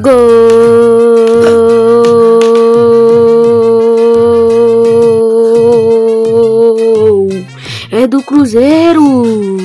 Gol! É do Cruzeiro!